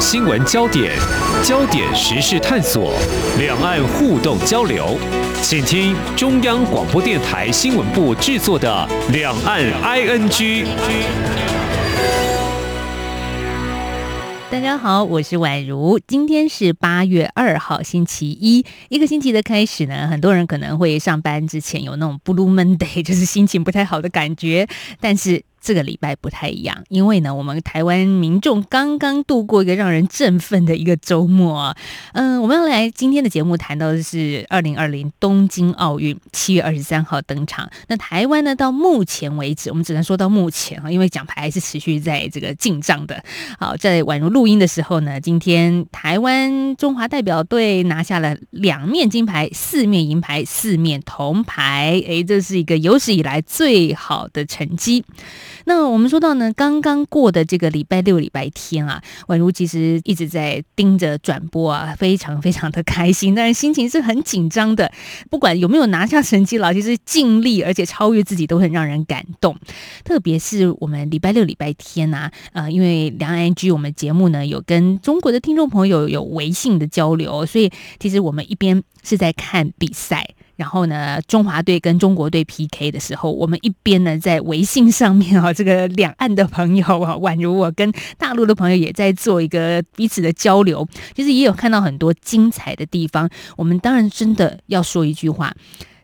新闻焦点，焦点时事探索，两岸互动交流，请听中央广播电台新闻部制作的《两岸 ING》。大家好，我是宛如。今天是八月二号，星期一。一个星期的开始呢，很多人可能会上班之前有那种 Blue Monday，就是心情不太好的感觉。但是这个礼拜不太一样，因为呢，我们台湾民众刚刚度过一个让人振奋的一个周末。嗯，我们要来今天的节目谈到的是二零二零东京奥运，七月二十三号登场。那台湾呢，到目前为止，我们只能说到目前啊，因为奖牌还是持续在这个进账的。好，在宛如录音的时候呢，今天台湾中华代表队拿下了两面金牌、四面银牌、四面铜牌，诶，这是一个有史以来最好的成绩。那我们说到呢，刚刚过的这个礼拜六、礼拜天啊，宛如其实一直在盯着转播啊，非常非常的开心，但是心情是很紧张的。不管有没有拿下成绩了，其实尽力而且超越自己都很让人感动。特别是我们礼拜六、礼拜天啊，呃，因为两岸 ING 我们节目呢有跟中国的听众朋友有微信的交流，所以其实我们一边是在看比赛。然后呢，中华队跟中国队 PK 的时候，我们一边呢在微信上面啊，这个两岸的朋友啊，宛如我跟大陆的朋友也在做一个彼此的交流，其实也有看到很多精彩的地方。我们当然真的要说一句话，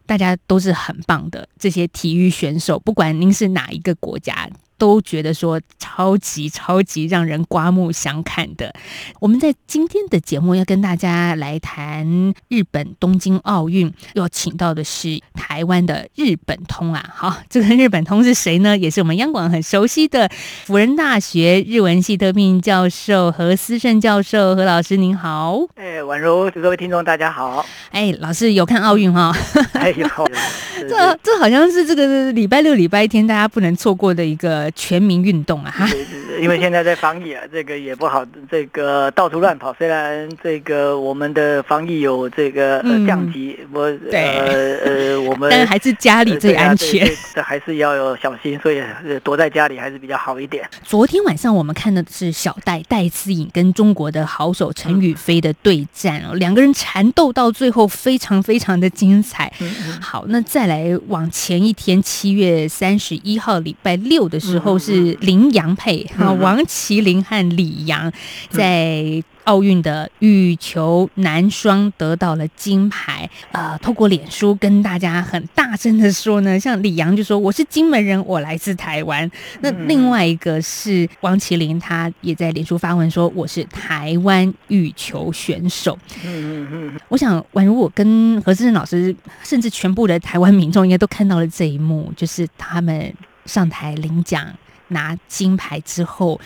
大家都是很棒的这些体育选手，不管您是哪一个国家。都觉得说超级超级让人刮目相看的。我们在今天的节目要跟大家来谈日本东京奥运，要请到的是台湾的日本通啊。好，这个日本通是谁呢？也是我们央广很熟悉的辅仁大学日文系特聘教授何思胜教授。何老师您好。哎，宛如各位听众大家好。哎，老师有看奥运哈？哎有。这这好像是这个礼拜六、礼拜天大家不能错过的一个。全民运动啊！哈，因为现在在防疫啊，这个也不好，这个到处乱跑。虽然这个我们的防疫有这个呃降级，我呃呃，我 们但还是家里最安全，这还是要有小心，所以躲在家里还是比较好一点。昨天晚上我们看的是小戴戴思颖跟中国的好手陈雨菲的对战哦，两个人缠斗到最后非常非常的精彩。好，那再来往前一天，七月三十一号礼拜六的时候。是林洋配啊，王麒麟和李阳在奥运的羽球男双得到了金牌。呃，透过脸书跟大家很大声的说呢，像李阳就说我是金门人，我来自台湾。那另外一个是王麒麟，他也在脸书发文说我是台湾羽球选手。嗯嗯嗯，我想宛如我跟何志正老师，甚至全部的台湾民众应该都看到了这一幕，就是他们上台领奖。拿金牌之后，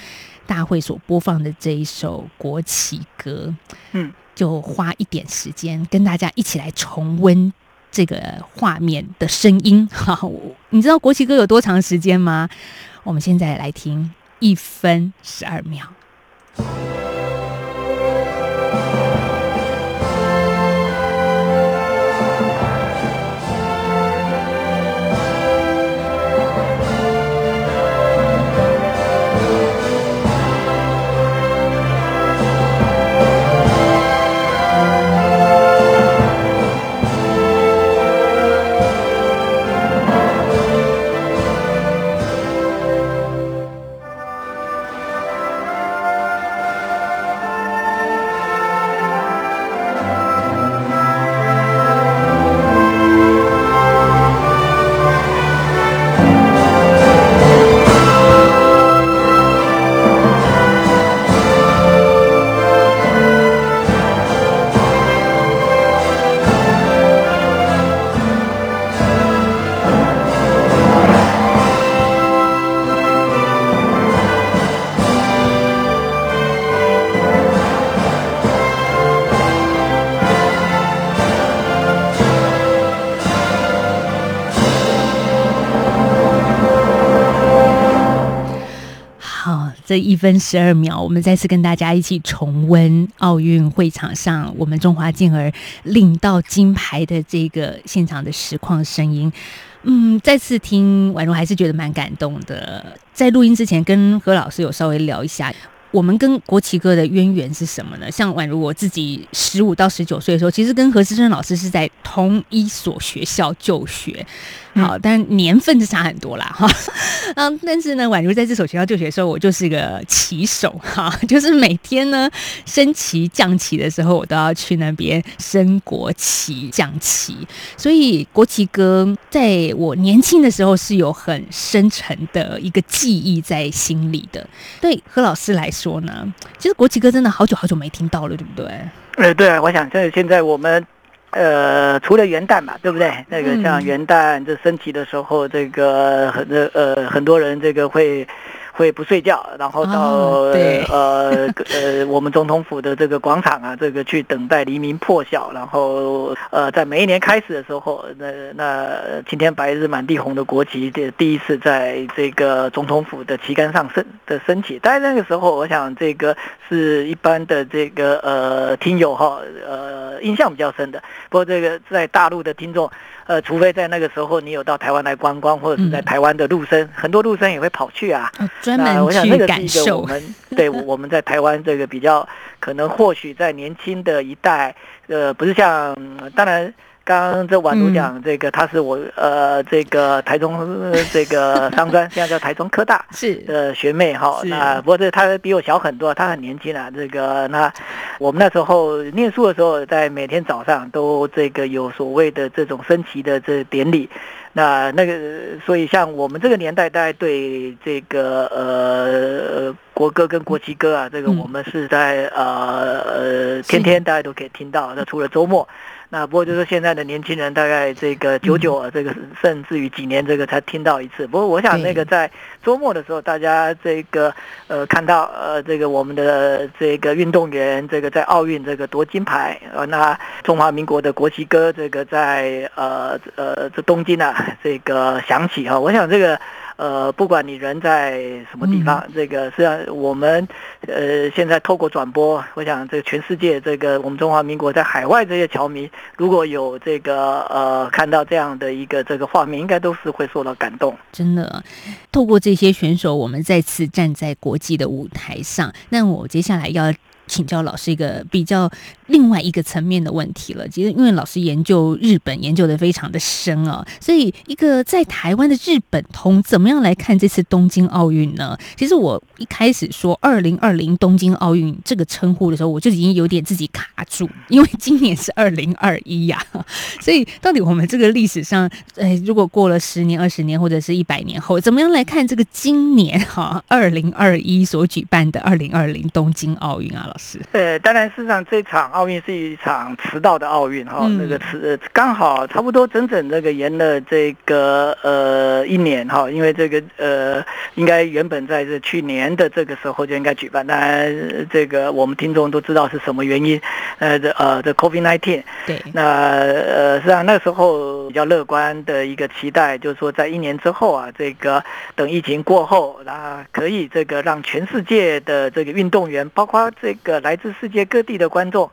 大会所播放的这一首国旗歌，嗯，就花一点时间跟大家一起来重温这个画面的声音。哈，你知道国旗歌有多长时间吗？我们现在来听一分十二秒。这一分十二秒，我们再次跟大家一起重温奥运会场上我们中华健儿领到金牌的这个现场的实况声音。嗯，再次听宛如还是觉得蛮感动的。在录音之前，跟何老师有稍微聊一下。我们跟国旗哥的渊源是什么呢？像宛如我自己十五到十九岁的时候，其实跟何思珍老师是在同一所学校就学。好，但年份是差很多啦，哈，嗯，但是呢，宛如在这所学校就学的时候，我就是个棋手，哈，就是每天呢升旗降旗的时候，我都要去那边升国旗降旗，所以国旗歌在我年轻的时候是有很深沉的一个记忆在心里的。对何老师来说呢，其实国旗歌真的好久好久没听到了，对不对？呃，对啊，我想在现在我们。呃，除了元旦嘛，对不对？那个像元旦这升旗的时候，这个很多呃很多人这个会。会不睡觉，然后到、哦、呃呃我们总统府的这个广场啊，这个去等待黎明破晓，然后呃在每一年开始的时候，那那青天白日满地红的国旗这第一次在这个总统府的旗杆上升的升起。但是那个时候，我想这个是一般的这个呃听友哈呃印象比较深的。不过这个在大陆的听众。呃，除非在那个时候你有到台湾来观光，或者是在台湾的陆生，嗯、很多陆生也会跑去啊。专门去感受。我想那个是一个我们对我们在台湾这个比较可能，或许在年轻的一代，呃，不是像当然。刚刚这宛如讲这个，他是我呃这个台中这个商专，现在叫台中科大是的学妹哈。那不过这他比我小很多，他很年轻啊。这个那我们那时候念书的时候，在每天早上都这个有所谓的这种升旗的这典礼。那那个所以像我们这个年代，大概对这个呃国歌跟国旗歌啊，这个我们是在呃呃天天大家都可以听到。那除了周末。那不过就是现在的年轻人，大概这个久久啊，这个甚至于几年这个才听到一次。不过我想那个在周末的时候，大家这个呃看到呃这个我们的这个运动员这个在奥运这个夺金牌，呃那中华民国的国旗歌这个在呃呃这东京啊这个响起哈，我想这个。呃，不管你人在什么地方，嗯、这个实际上我们呃现在透过转播，我想这个全世界这个我们中华民国在海外这些侨民，如果有这个呃看到这样的一个这个画面，应该都是会受到感动。真的，透过这些选手，我们再次站在国际的舞台上。那我接下来要。请教老师一个比较另外一个层面的问题了。其实因为老师研究日本研究的非常的深啊，所以一个在台湾的日本通怎么样来看这次东京奥运呢？其实我一开始说二零二零东京奥运这个称呼的时候，我就已经有点自己卡住，因为今年是二零二一呀。所以到底我们这个历史上，哎，如果过了十年、二十年或者是一百年后，怎么样来看这个今年 哈二零二一所举办的二零二零东京奥运啊，老师？呃，当然，事实上这场奥运是一场迟到的奥运哈，那个迟刚好差不多整整这个延了这个呃一年哈，因为这个呃应该原本在这去年的这个时候就应该举办，当然这个我们听众都知道是什么原因，呃这呃这 COVID nineteen 对，那呃实际上那时候比较乐观的一个期待，就是说在一年之后啊，这个等疫情过后，那可以这个让全世界的这个运动员，包括这个。来自世界各地的观众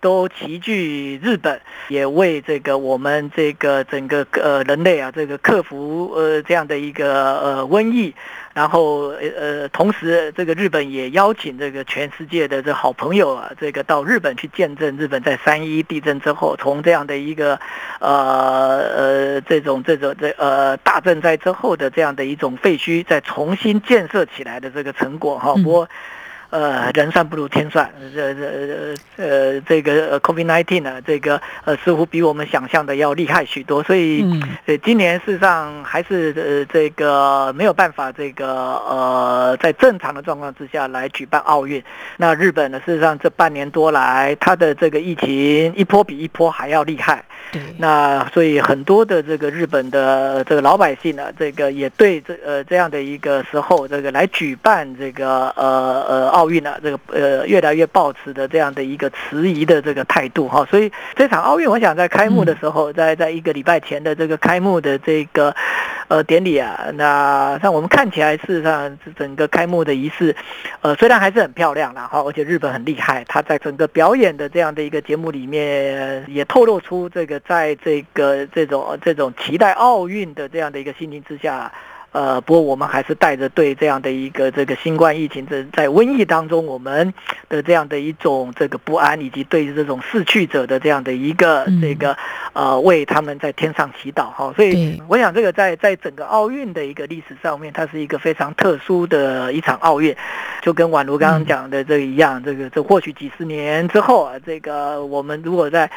都齐聚日本，也为这个我们这个整个呃人类啊，这个克服呃这样的一个呃瘟疫，然后呃同时这个日本也邀请这个全世界的这好朋友啊，这个到日本去见证日本在三一地震之后，从这样的一个呃呃这种这种这呃大震灾之后的这样的一种废墟，再重新建设起来的这个成果哈，不过。呃，人算不如天算，这这呃，这个 COVID-19 呢，这个呃，似乎比我们想象的要厉害许多，所以呃，今年事实上还是呃，这个没有办法，这个呃，在正常的状况之下来举办奥运。那日本呢，事实上这半年多来，它的这个疫情一波比一波还要厉害。对，那所以很多的这个日本的这个老百姓呢，这个也对这呃这样的一个时候，这个来举办这个呃呃奥运呢，这个呃越来越抱持的这样的一个迟疑的这个态度哈。所以这场奥运，我想在开幕的时候，在在一个礼拜前的这个开幕的这个呃典礼啊，那像我们看起来，事实上整个开幕的仪式，呃虽然还是很漂亮啦哈，而且日本很厉害，他在整个表演的这样的一个节目里面，也透露出这个。在这个这种这种期待奥运的这样的一个心情之下，呃，不过我们还是带着对这样的一个这个新冠疫情这在瘟疫当中我们的这样的一种这个不安，以及对这种逝去者的这样的一个这个呃为他们在天上祈祷哈。所以我想这个在在整个奥运的一个历史上面，它是一个非常特殊的一场奥运，就跟宛如刚刚讲的这个一样，这个这或许几十年之后啊，这个我们如果在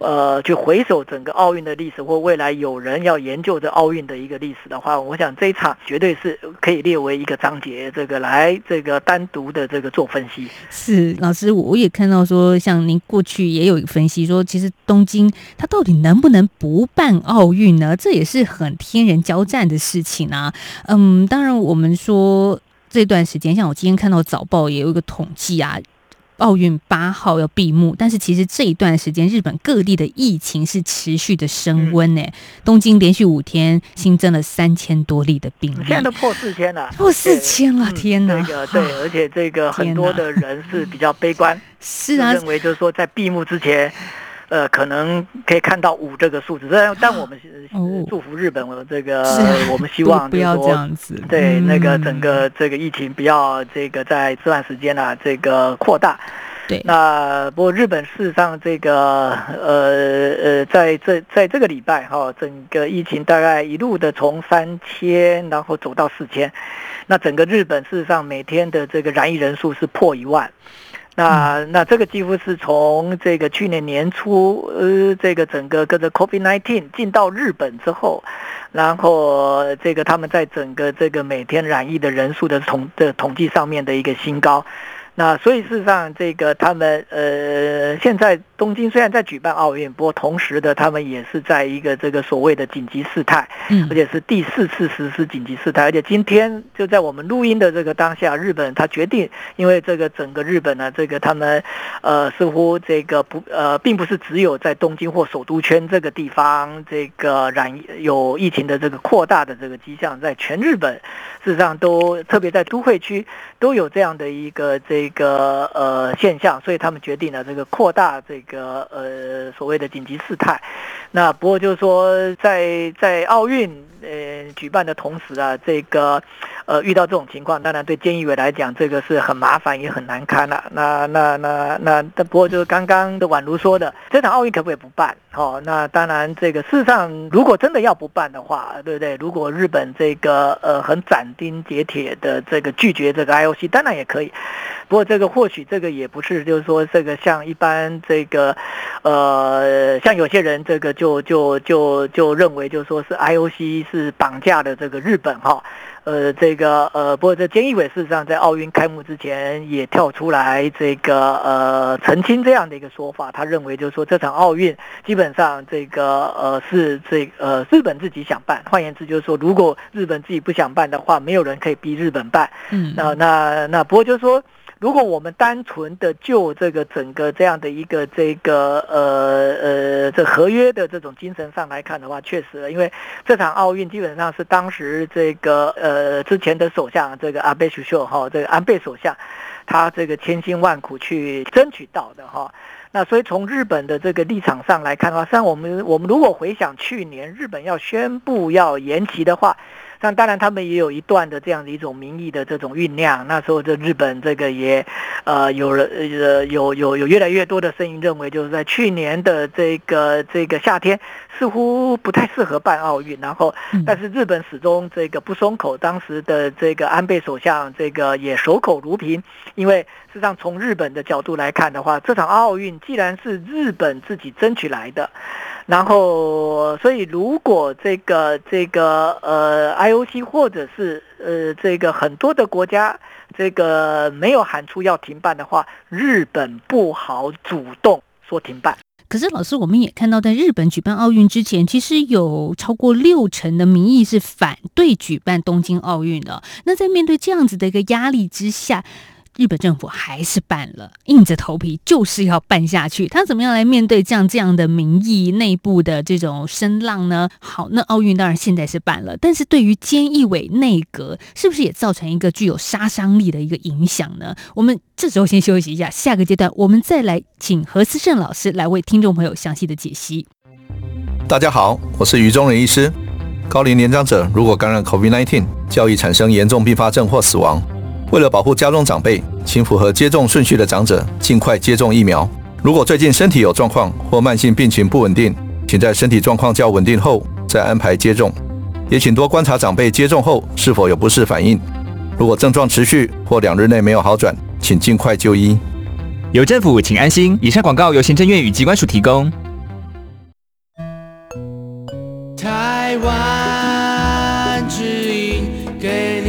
呃去回首整个奥运的历史，或未来有人要研究这奥运的一个历史的话，我想这一场。绝对是可以列为一个章节，这个来这个单独的这个做分析。是老师，我也看到说，像您过去也有一个分析说，其实东京它到底能不能不办奥运呢？这也是很天人交战的事情啊。嗯，当然我们说这段时间，像我今天看到早报也有一个统计啊。奥运八号要闭幕，但是其实这一段时间，日本各地的疫情是持续的升温呢。嗯、东京连续五天新增了三千多例的病例，现在都破四千了，破四千了，天哪！这个对，而且这个很多的人是比较悲观，是啊，认为就是说在闭幕之前。呃，可能可以看到五这个数字，但 但我们祝福日本，我这个 我们希望不要这样子，对那个整个这个疫情不要这个在这段时间啊这个扩大。对，那不过日本事实上这个呃呃，在这在这个礼拜哈，整个疫情大概一路的从三千，然后走到四千，那整个日本事实上每天的这个染疫人数是破一万。那那这个几乎是从这个去年年初，呃，这个整个跟着 COVID-19 进到日本之后，然后这个他们在整个这个每天染疫的人数的统的统计上面的一个新高。那所以事实上，这个他们呃，现在东京虽然在举办奥运，不过同时的，他们也是在一个这个所谓的紧急事态，嗯，而且是第四次实施紧急事态，而且今天就在我们录音的这个当下，日本他决定，因为这个整个日本呢，这个他们呃似乎这个不呃，并不是只有在东京或首都圈这个地方这个染有疫情的这个扩大的这个迹象，在全日本事实上都特别在都会区都有这样的一个这。一个呃现象，所以他们决定了这个扩大这个呃所谓的紧急事态。那不过就是说在，在在奥运呃举办的同时啊，这个呃遇到这种情况，当然对菅义伟来讲，这个是很麻烦也很难堪了，啊。那那那那，但不过就是刚刚的宛如说的，这场奥运可不可以不办？哦，那当然这个事实上，如果真的要不办的话，对不对？如果日本这个呃很斩钉截铁的这个拒绝这个 IOC，当然也可以。不过这个或许这个也不是，就是说这个像一般这个，呃，像有些人这个就就就就认为，就是说是 IOC 是绑架的这个日本哈，呃，这个呃，不过这菅义伟事实上在奥运开幕之前也跳出来这个呃澄清这样的一个说法，他认为就是说这场奥运基本上这个呃是这呃日本自己想办，换言之就是说如果日本自己不想办的话，没有人可以逼日本办。嗯，那那那不过就是说。如果我们单纯的就这个整个这样的一个这个呃呃这合约的这种精神上来看的话，确实，因为这场奥运基本上是当时这个呃之前的首相这个安倍首相哈，这个安倍首相他这个千辛万苦去争取到的哈。那所以从日本的这个立场上来看的话，像我们我们如果回想去年日本要宣布要延期的话。那当然，他们也有一段的这样的一种民意的这种酝酿。那时候，这日本这个也，呃，有了呃有有有越来越多的声音认为，就是在去年的这个这个夏天，似乎不太适合办奥运。然后，但是日本始终这个不松口。当时的这个安倍首相这个也守口如瓶，因为实际上从日本的角度来看的话，这场奥运既然是日本自己争取来的。然后，所以如果这个这个呃，IOC 或者是呃这个很多的国家这个没有喊出要停办的话，日本不好主动说停办。可是老师，我们也看到，在日本举办奥运之前，其实有超过六成的民意是反对举办东京奥运的。那在面对这样子的一个压力之下，日本政府还是办了，硬着头皮就是要办下去。他怎么样来面对这样这样的民意内部的这种声浪呢？好，那奥运当然现在是办了，但是对于菅义伟内阁是不是也造成一个具有杀伤力的一个影响呢？我们这时候先休息一下，下个阶段我们再来请何思胜老师来为听众朋友详细的解析。大家好，我是于中仁医师。高龄年长者如果感染 COVID-19，较易产生严重并发症或死亡。为了保护家中长辈，请符合接种顺序的长者尽快接种疫苗。如果最近身体有状况或慢性病情不稳定，请在身体状况较稳定后再安排接种。也请多观察长辈接种后是否有不适反应。如果症状持续或两日内没有好转，请尽快就医。有政府，请安心。以上广告由行政院与机关署提供。台湾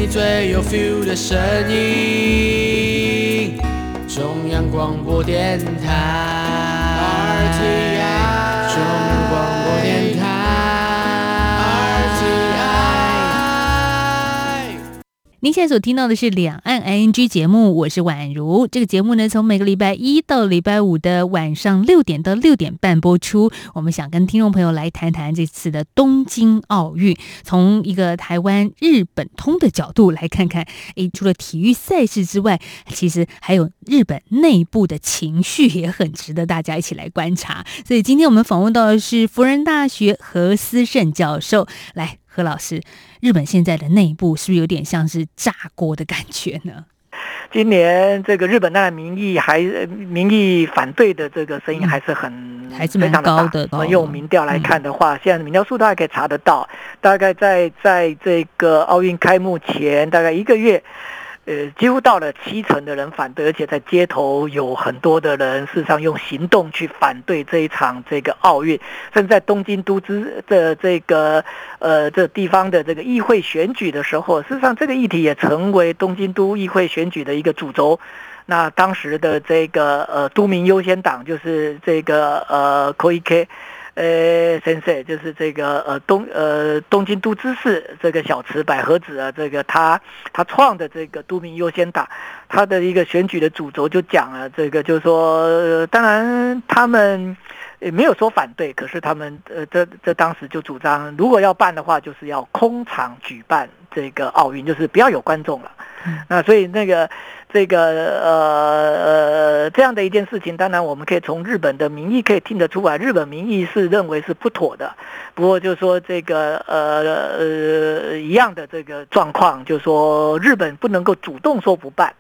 你最有 feel 的声音。中央广播电台。您现在所听到的是两岸 ING 节目，我是宛如。这个节目呢，从每个礼拜一到礼拜五的晚上六点到六点半播出。我们想跟听众朋友来谈谈这次的东京奥运，从一个台湾日本通的角度来看看。诶，除了体育赛事之外，其实还有日本内部的情绪也很值得大家一起来观察。所以今天我们访问到的是福仁大学何思胜教授，来。何老师，日本现在的内部是不是有点像是炸锅的感觉呢？今年这个日本那民意还民意反对的这个声音还是很、嗯、还是蛮高的。我们用民调来看的话，嗯、现在民调数大家可以查得到，大概在在这个奥运开幕前大概一个月。呃，几乎到了七成的人反对，而且在街头有很多的人，事实上用行动去反对这一场这个奥运。甚至在东京都之的这个呃这地方的这个议会选举的时候，事实上这个议题也成为东京都议会选举的一个主轴。那当时的这个呃都民优先党就是这个呃 Koike。呃，先生就是这个呃东呃东京都知事这个小池百合子啊，这个他他创的这个都民优先党，他的一个选举的主轴就讲了这个，就是说，当然他们也没有说反对，可是他们呃这这当时就主张，如果要办的话，就是要空场举办这个奥运，就是不要有观众了。那所以那个。这个呃呃这样的一件事情，当然我们可以从日本的民意可以听得出来，日本民意是认为是不妥的。不过就是说这个呃呃一样的这个状况，就是说日本不能够主动说不办，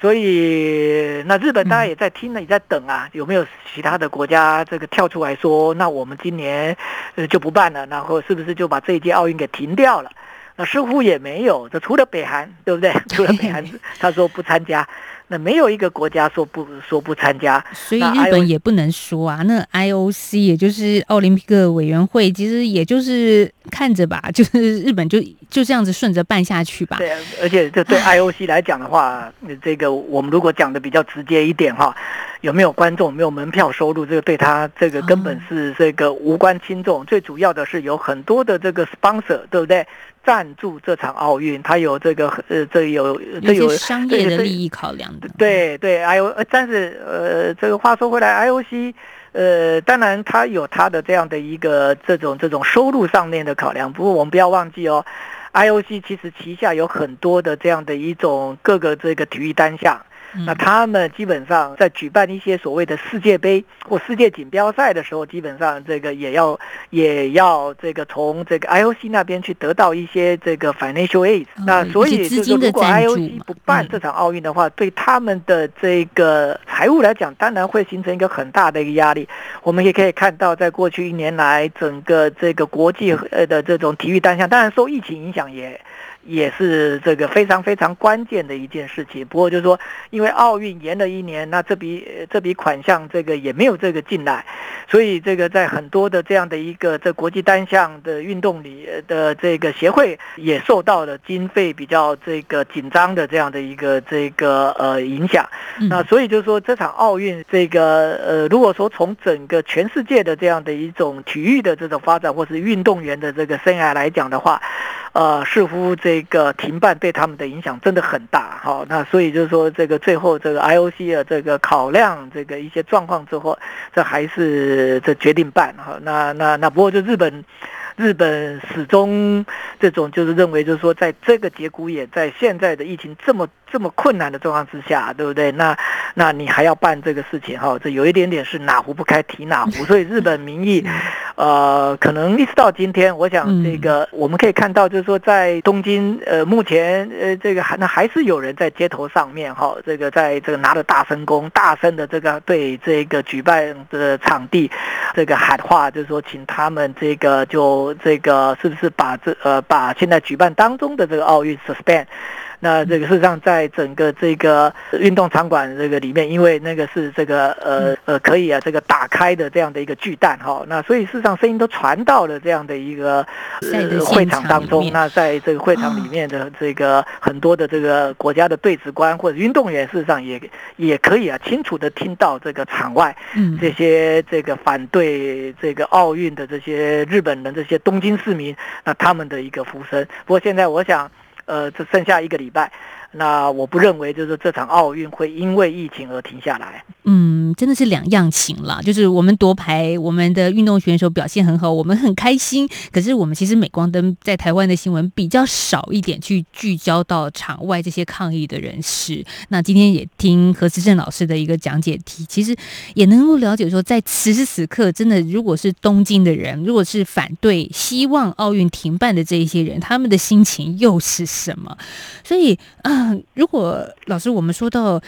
所以那日本大家也在听呢，也在等啊，有没有其他的国家这个跳出来说，那我们今年呃就不办了，然后是不是就把这一届奥运给停掉了？那似乎也没有，这除了北韩，对不对？除了北韩，他说不参加，那没有一个国家说不说不参加。所以日本也不能说啊。那 IOC 也就是奥林匹克委员会，其实也就是看着吧，就是日本就就这样子顺着办下去吧。对，而且这对 IOC 来讲的话，这个我们如果讲的比较直接一点哈，有没有观众，没有门票收入，这个对他这个根本是这个无关轻重。最主要的是有很多的这个 sponsor，对不对？赞助这场奥运，他有这个呃，这有这有商业的利益考量的。对对，I O，但是呃，这个话说回来，I O C，呃，当然他有他的这样的一个这种这种收入上面的考量。不过我们不要忘记哦，I O C 其实旗下有很多的这样的一种各个这个体育单项。那他们基本上在举办一些所谓的世界杯 或世界锦标赛的时候，基本上这个也要也要这个从这个 IOC 那边去得到一些这个 financial aid。那所以就是如果 IOC 不办这场奥运的话，对他们的这个财务来讲，当然会形成一个很大的一个压力。我们也可以看到，在过去一年来，整个这个国际呃的这种体育单项，当然受疫情影响也。也是这个非常非常关键的一件事情。不过就是说，因为奥运延了一年，那这笔这笔款项这个也没有这个进来，所以这个在很多的这样的一个这国际单项的运动里的这个协会也受到了经费比较这个紧张的这样的一个这个呃影响。那所以就是说，这场奥运这个呃，如果说从整个全世界的这样的一种体育的这种发展，或是运动员的这个生涯来讲的话，呃，似乎这个停办对他们的影响真的很大，好，那所以就是说，这个最后这个 IOC 的这个考量这个一些状况之后，这还是这决定办，哈，那那那不过就日本。日本始终这种就是认为，就是说，在这个节骨眼，在现在的疫情这么这么困难的状况之下，对不对？那那你还要办这个事情哈？这有一点点是哪壶不开提哪壶。所以日本民意，呃，可能一直到今天，我想这个我们可以看到，就是说在东京，呃，目前呃这个还那还是有人在街头上面哈，这个在这个拿着大声公，大声的这个对这个举办的场地这个喊话，就是说请他们这个就这个是不是把这呃把现在举办当中的这个奥运 suspend。那这个事实上，在整个这个运动场馆这个里面，因为那个是这个呃呃可以啊这个打开的这样的一个巨蛋哈，那所以事实上声音都传到了这样的一个呃会场当中。那在这个会场里面的这个很多的这个国家的队职官或者运动员，事实上也也可以啊清楚的听到这个场外这些这个反对这个奥运的这些日本人这些东京市民，那他们的一个呼声。不过现在我想。呃，只剩下一个礼拜。那我不认为，就是这场奥运会因为疫情而停下来。嗯，真的是两样情啦。就是我们夺牌，我们的运动选手表现很好，我们很开心。可是我们其实镁光灯在台湾的新闻比较少一点，去聚焦到场外这些抗议的人士。那今天也听何时正老师的一个讲解题，其实也能够了解说，在此时此刻，真的如果是东京的人，如果是反对、希望奥运停办的这一些人，他们的心情又是什么？所以啊。如果老师我们说到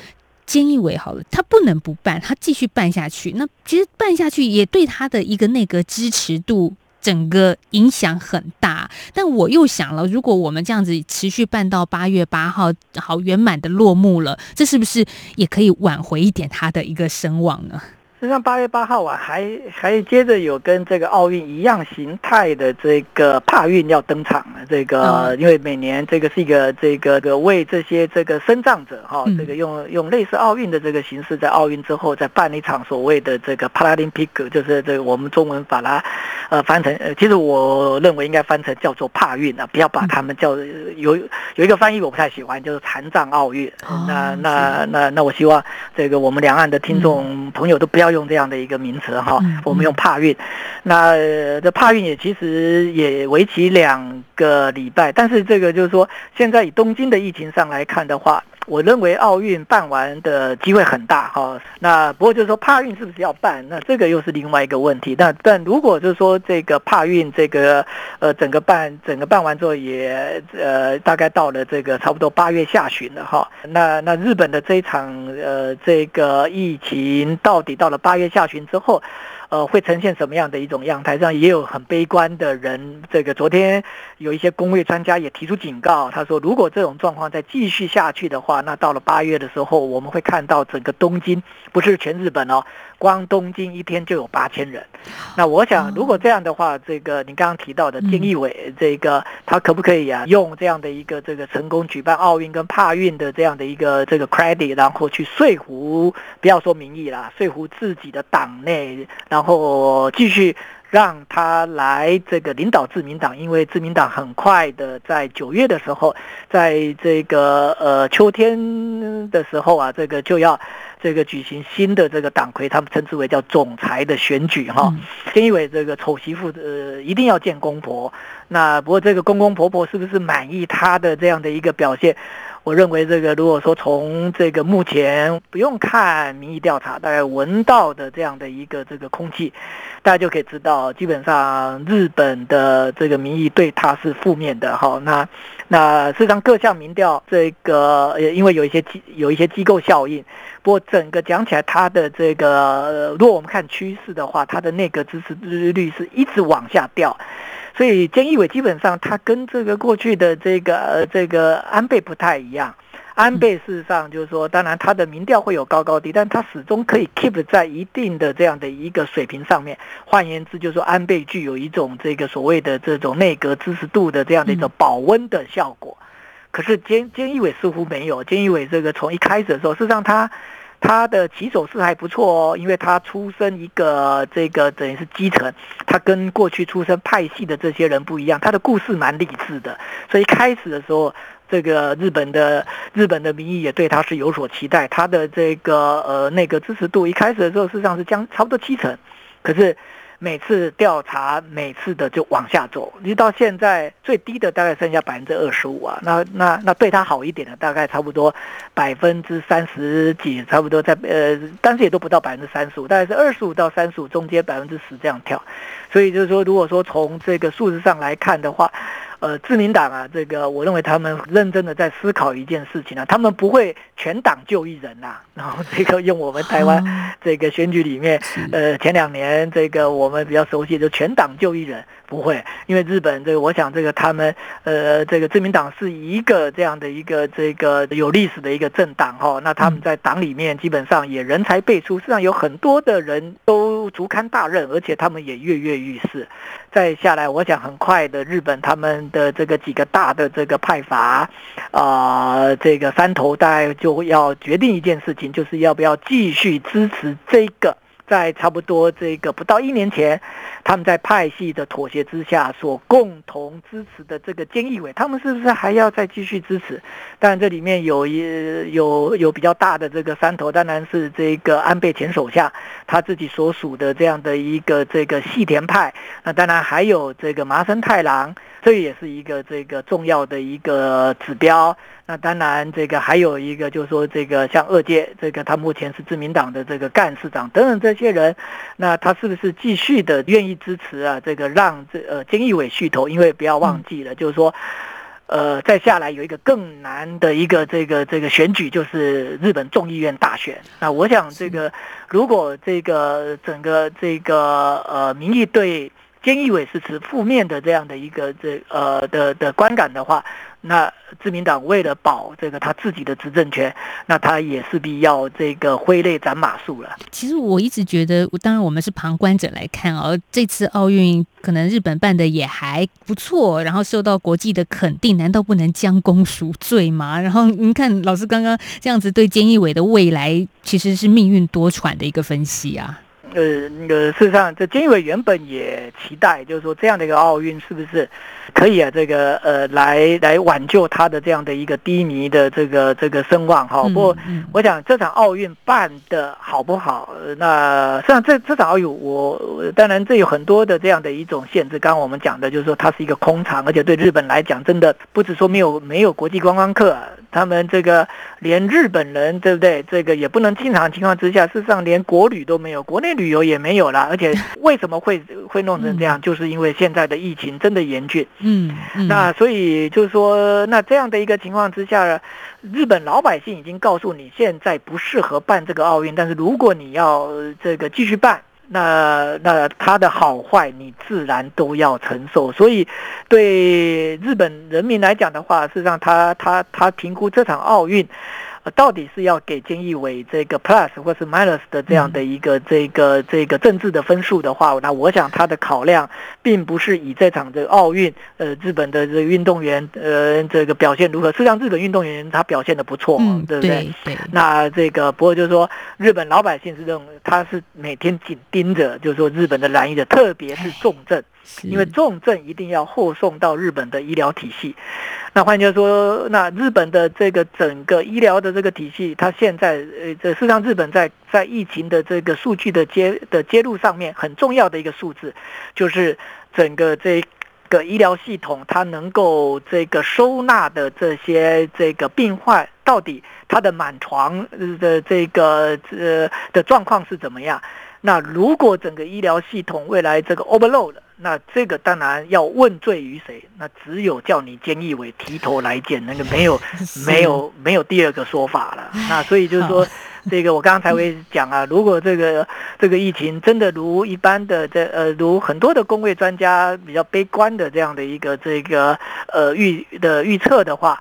菅义伟好了，他不能不办，他继续办下去，那其实办下去也对他的一个内阁支持度整个影响很大。但我又想了，如果我们这样子持续办到八月八号，好圆满的落幕了，这是不是也可以挽回一点他的一个声望呢？实际上八月八号啊，还还接着有跟这个奥运一样形态的这个帕运要登场了。这个因为每年这个是一个这个的为这些这个身障者哈，这个用用类似奥运的这个形式，在奥运之后再办一场所谓的这个 Paralympic，就是这个我们中文把它呃翻成，呃其实我认为应该翻成叫做帕运啊，不要把他们叫有有一个翻译我不太喜欢，就是残障奥运。那那那那我希望这个我们两岸的听众朋友都不要。用这样的一个名词哈，我们用帕运。那这帕运也其实也为期两个礼拜，但是这个就是说，现在以东京的疫情上来看的话，我认为奥运办完的机会很大哈。那不过就是说，帕运是不是要办？那这个又是另外一个问题。那但如果就是说这个帕运这个呃整个办整个办完之后也呃大概到了这个差不多八月下旬了哈。那那日本的这一场呃这个疫情到底到了八月下旬之后，呃，会呈现什么样的一种样态？上也有很悲观的人。这个昨天有一些公卫专家也提出警告，他说，如果这种状况再继续下去的话，那到了八月的时候，我们会看到整个东京，不是全日本哦，光东京一天就有八千人。那我想，如果这样的话，这个你刚刚提到的菅义伟，这个他可不可以啊，用这样的一个这个成功举办奥运跟帕运的这样的一个这个 credit，然后去说服，不要说民意啦，说服自己的党内。然后继续让他来这个领导自民党，因为自民党很快的在九月的时候，在这个呃秋天的时候啊，这个就要这个举行新的这个党魁，他们称之为叫总裁的选举哈。菅义伟这个丑媳妇呃一定要见公婆，那不过这个公公婆婆是不是满意他的这样的一个表现？我认为这个，如果说从这个目前不用看民意调查，大概闻到的这样的一个这个空气，大家就可以知道，基本上日本的这个民意对他是负面的哈。那那事实上各项民调，这个因为有一些机有一些机构效应，不过整个讲起来，他的这个如果我们看趋势的话，他的内阁支持率是一直往下掉。所以菅义伟基本上他跟这个过去的这个呃这个安倍不太一样，安倍事实上就是说，当然他的民调会有高高低，但他始终可以 keep 在一定的这样的一个水平上面。换言之，就是说安倍具有一种这个所谓的这种内阁支持度的这样的一种保温的效果。可是菅菅义伟似乎没有，菅义伟这个从一开始的时候，事实上他。他的起手式还不错哦，因为他出身一个这个等于是基层，他跟过去出身派系的这些人不一样，他的故事蛮励志的，所以开始的时候，这个日本的日本的民意也对他是有所期待，他的这个呃那个支持度一开始的时候事实上是将差不多七成，可是。每次调查，每次的就往下走，一直到现在最低的大概剩下百分之二十五啊。那那那对他好一点的，大概差不多百分之三十几，差不多在呃，但是也都不到百分之三十五，大概是二十五到三十五中间百分之十这样跳。所以就是说，如果说从这个数字上来看的话，呃，自民党啊，这个我认为他们认真的在思考一件事情啊，他们不会全党就一人呐、啊，然后这个用我们台湾这个选举里面，呃，前两年这个我们比较熟悉就全党就一人。不会，因为日本这个，我想这个他们，呃，这个自民党是一个这样的一个这个有历史的一个政党哈，那他们在党里面基本上也人才辈出，实际上有很多的人都足堪大任，而且他们也跃跃欲试。再下来，我想很快的，日本他们的这个几个大的这个派阀，啊、这个三头大概就要决定一件事情，就是要不要继续支持这个。在差不多这个不到一年前，他们在派系的妥协之下所共同支持的这个菅义伟，他们是不是还要再继续支持？当然这里面有一有有比较大的这个山头，当然是这个安倍前首相他自己所属的这样的一个这个细田派。那当然还有这个麻生太郎，这也是一个这个重要的一个指标。那当然，这个还有一个，就是说，这个像二阶，这个他目前是自民党的这个干事长等等这些人，那他是不是继续的愿意支持啊？这个让这呃菅义伟续投，因为不要忘记了，就是说，呃，再下来有一个更难的一个这个这个选举，就是日本众议院大选。那我想，这个如果这个整个这个呃民意对菅义伟是持负面的这样的一个这呃的的观感的话，那自民党为了保这个他自己的执政权，那他也势必要这个挥泪斩马谡了。其实我一直觉得，当然我们是旁观者来看哦，这次奥运可能日本办的也还不错，然后受到国际的肯定，难道不能将功赎罪吗？然后您看老师刚刚这样子对菅义伟的未来，其实是命运多舛的一个分析啊。呃，那个事实上，这菅义伟原本也期待，就是说这样的一个奥运是不是可以啊？这个呃，来来挽救他的这样的一个低迷的这个这个声望哈。不过，我想这场奥运办的好不好？那实际上这这场奥运，我当然这有很多的这样的一种限制。刚刚我们讲的就是说它是一个空场，而且对日本来讲，真的不止说没有没有国际观光客，他们这个连日本人对不对？这个也不能进场的情况之下，事实上连国旅都没有，国内旅。旅游也没有了，而且 为什么会会弄成这样？就是因为现在的疫情真的严峻。嗯，那所以就是说，那这样的一个情况之下，日本老百姓已经告诉你，现在不适合办这个奥运。但是如果你要这个继续办，那那它的好坏你自然都要承受。所以对日本人民来讲的话，事实上他他他评估这场奥运。到底是要给菅义伟这个 plus 或是 minus 的这样的一个这个这个政治的分数的话，那我想他的考量并不是以这场这个奥运，呃，日本的这个运动员，呃，这个表现如何？实际上，日本运动员他表现的不错，嗯、对不对？对。那这个不过就是说，日本老百姓是认为他是每天紧盯着，就是说日本的蓝衣者，特别是重症。因为重症一定要后送到日本的医疗体系，那换句话说，那日本的这个整个医疗的这个体系，它现在呃，这事实上日本在在疫情的这个数据的揭的揭露上面很重要的一个数字，就是整个这个医疗系统它能够这个收纳的这些这个病患，到底它的满床的这个呃的状况是怎么样？那如果整个医疗系统未来这个 overload 了，那这个当然要问罪于谁？那只有叫你菅义伟提头来见，那个没有 没有没有第二个说法了。那所以就是说，这个我刚刚才会讲啊，如果这个这个疫情真的如一般的这呃如很多的工位专家比较悲观的这样的一个这个呃预的预测的话。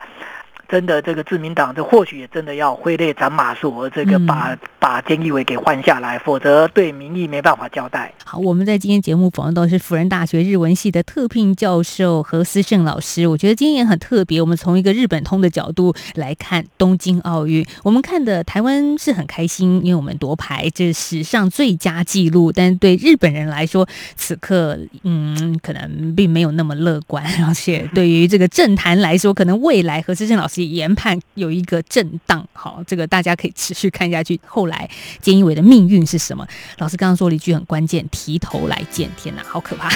真的，这个自民党这或许也真的要挥泪斩马谡，这个把、嗯、把菅义伟给换下来，否则对民意没办法交代。好，我们在今天节目访问到是辅仁大学日文系的特聘教授何思胜老师。我觉得今天也很特别，我们从一个日本通的角度来看东京奥运。我们看的台湾是很开心，因为我们夺牌，这是史上最佳纪录。但对日本人来说，此刻 嗯，可能并没有那么乐观。而且对于这个政坛来说，可能未来何思胜老师。研判有一个震荡。好，这个大家可以持续看下去。后来菅义伟的命运是什么？老师刚刚说了一句很关键：提头来见。天哪，好可怕！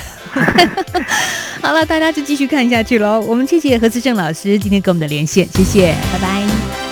好了，大家就继续看下去喽。我们谢谢何志正老师今天跟我们的连线，谢谢，拜拜。